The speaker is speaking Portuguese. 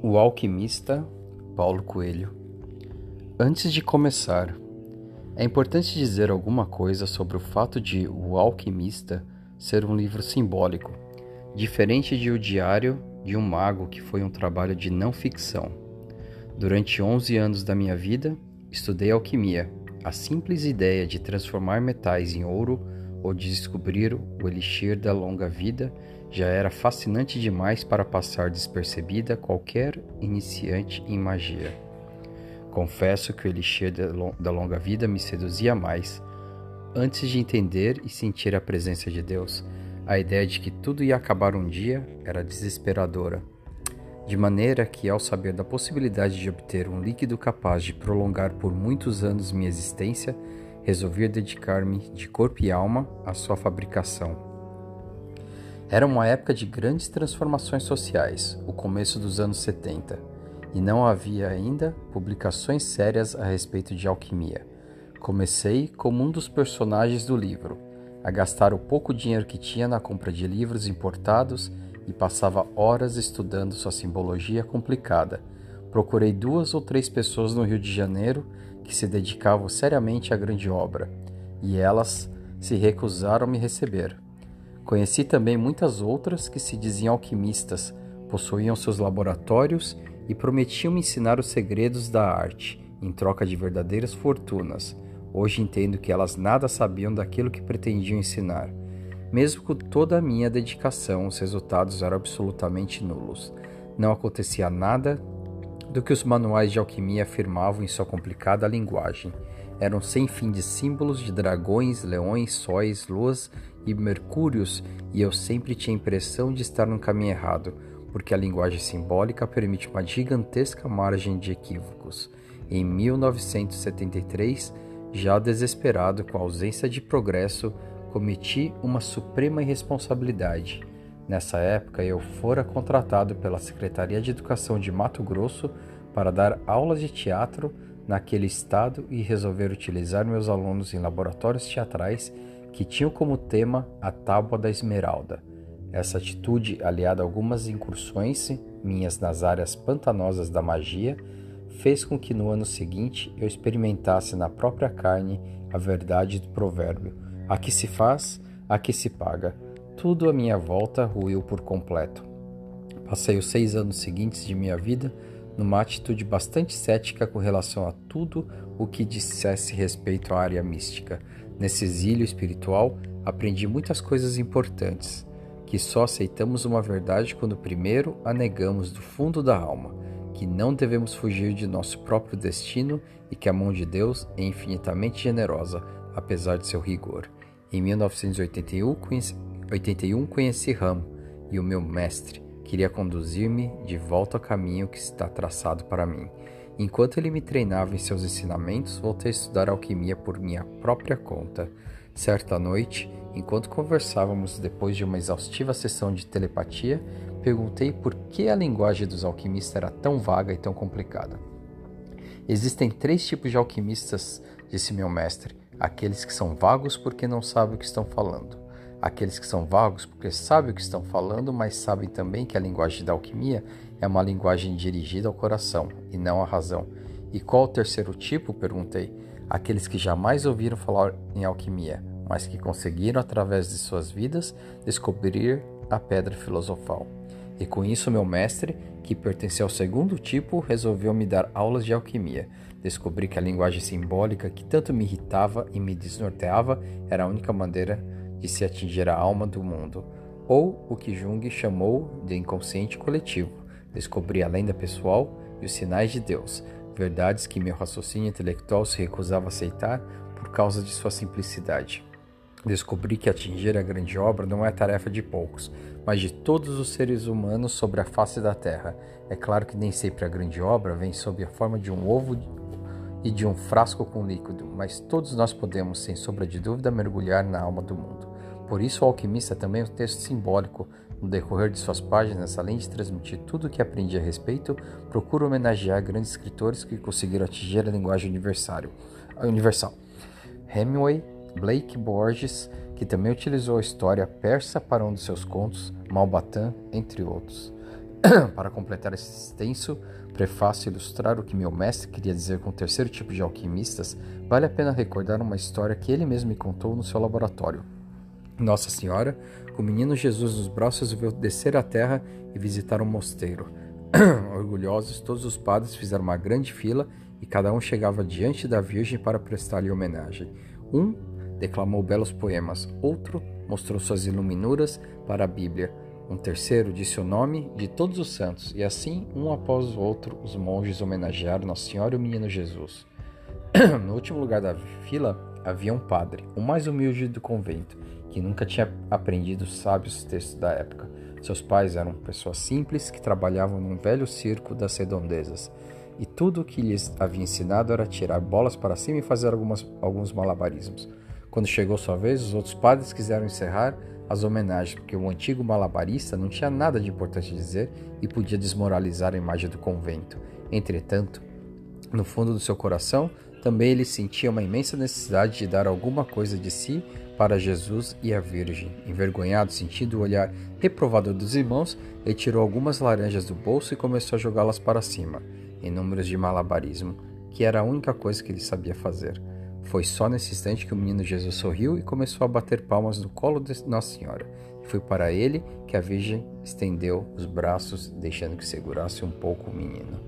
O Alquimista, Paulo Coelho. Antes de começar, é importante dizer alguma coisa sobre o fato de O Alquimista ser um livro simbólico, diferente de O Diário de um Mago, que foi um trabalho de não ficção. Durante 11 anos da minha vida, estudei alquimia, a simples ideia de transformar metais em ouro ou de descobrir o elixir da longa vida já era fascinante demais para passar despercebida qualquer iniciante em magia. Confesso que o elixir da longa vida me seduzia mais. Antes de entender e sentir a presença de Deus, a ideia de que tudo ia acabar um dia era desesperadora. De maneira que, ao saber da possibilidade de obter um líquido capaz de prolongar por muitos anos minha existência, resolvi dedicar-me de corpo e alma à sua fabricação. Era uma época de grandes transformações sociais, o começo dos anos 70, e não havia ainda publicações sérias a respeito de alquimia. Comecei como um dos personagens do livro, a gastar o pouco dinheiro que tinha na compra de livros importados e passava horas estudando sua simbologia complicada. Procurei duas ou três pessoas no Rio de Janeiro que se dedicavam seriamente à grande obra, e elas se recusaram a me receber. Conheci também muitas outras que se diziam alquimistas, possuíam seus laboratórios e prometiam me ensinar os segredos da arte, em troca de verdadeiras fortunas. Hoje entendo que elas nada sabiam daquilo que pretendiam ensinar. Mesmo com toda a minha dedicação, os resultados eram absolutamente nulos. Não acontecia nada do que os manuais de alquimia afirmavam em sua complicada linguagem. Eram sem fim de símbolos de dragões, leões, sóis, luas e mercúrios, e eu sempre tinha a impressão de estar no caminho errado, porque a linguagem simbólica permite uma gigantesca margem de equívocos. Em 1973, já desesperado com a ausência de progresso, cometi uma suprema irresponsabilidade. Nessa época, eu fora contratado pela Secretaria de Educação de Mato Grosso para dar aulas de teatro naquele estado e resolver utilizar meus alunos em laboratórios teatrais que tinham como tema a Tábua da Esmeralda. Essa atitude, aliada a algumas incursões minhas nas áreas pantanosas da magia, fez com que no ano seguinte eu experimentasse na própria carne a verdade do provérbio: a que se faz, a que se paga. Tudo à minha volta ruiu por completo. Passei os seis anos seguintes de minha vida numa atitude bastante cética com relação a tudo o que dissesse respeito à área mística. Nesse exílio espiritual, aprendi muitas coisas importantes, que só aceitamos uma verdade quando primeiro a negamos do fundo da alma, que não devemos fugir de nosso próprio destino e que a mão de Deus é infinitamente generosa, apesar de seu rigor. Em 1981 conheci, 81, conheci Ram e o meu mestre, Queria conduzir-me de volta ao caminho que está traçado para mim. Enquanto ele me treinava em seus ensinamentos, voltei a estudar alquimia por minha própria conta. Certa noite, enquanto conversávamos depois de uma exaustiva sessão de telepatia, perguntei por que a linguagem dos alquimistas era tão vaga e tão complicada. Existem três tipos de alquimistas, disse meu mestre: aqueles que são vagos porque não sabem o que estão falando Aqueles que são vagos porque sabem o que estão falando, mas sabem também que a linguagem da alquimia é uma linguagem dirigida ao coração e não à razão. E qual o terceiro tipo? perguntei. Aqueles que jamais ouviram falar em alquimia, mas que conseguiram, através de suas vidas, descobrir a pedra filosofal. E com isso, meu mestre, que pertencia ao segundo tipo, resolveu me dar aulas de alquimia. Descobri que a linguagem simbólica que tanto me irritava e me desnorteava era a única maneira de se atingir a alma do mundo, ou o que Jung chamou de inconsciente coletivo, descobrir a lenda pessoal e os sinais de Deus, verdades que meu raciocínio intelectual se recusava a aceitar por causa de sua simplicidade. Descobri que atingir a grande obra não é tarefa de poucos, mas de todos os seres humanos sobre a face da terra. É claro que nem sempre a grande obra vem sob a forma de um ovo e de um frasco com líquido, mas todos nós podemos, sem sombra de dúvida, mergulhar na alma do mundo. Por isso, o alquimista também é um texto simbólico. No decorrer de suas páginas, além de transmitir tudo o que aprendi a respeito, procura homenagear grandes escritores que conseguiram atingir a linguagem universal. Hemingway, Blake Borges, que também utilizou a história persa para um de seus contos, Malbatan, entre outros. Para completar esse extenso prefácio e ilustrar o que meu mestre queria dizer com o terceiro tipo de alquimistas, vale a pena recordar uma história que ele mesmo me contou no seu laboratório. Nossa Senhora, com o menino Jesus nos braços, veio descer à terra e visitar um mosteiro. Orgulhosos, todos os padres fizeram uma grande fila e cada um chegava diante da Virgem para prestar-lhe homenagem. Um declamou belos poemas, outro mostrou suas iluminuras para a Bíblia. Um terceiro disse o nome de todos os santos, e assim, um após o outro, os monges homenagearam Nossa Senhora e o Menino Jesus. no último lugar da fila havia um padre, o mais humilde do convento, que nunca tinha aprendido os sábios textos da época. Seus pais eram pessoas simples que trabalhavam num velho circo das redondezas, e tudo o que lhes havia ensinado era tirar bolas para cima e fazer algumas, alguns malabarismos. Quando chegou sua vez, os outros padres quiseram encerrar as homenagens, porque o antigo malabarista não tinha nada de importante a dizer e podia desmoralizar a imagem do convento. Entretanto, no fundo do seu coração, também ele sentia uma imensa necessidade de dar alguma coisa de si para Jesus e a Virgem. Envergonhado, sentindo o olhar reprovador dos irmãos, ele tirou algumas laranjas do bolso e começou a jogá-las para cima, em números de malabarismo, que era a única coisa que ele sabia fazer. Foi só nesse instante que o menino Jesus sorriu e começou a bater palmas no colo de Nossa Senhora. Foi para ele que a Virgem estendeu os braços, deixando que segurasse um pouco o menino.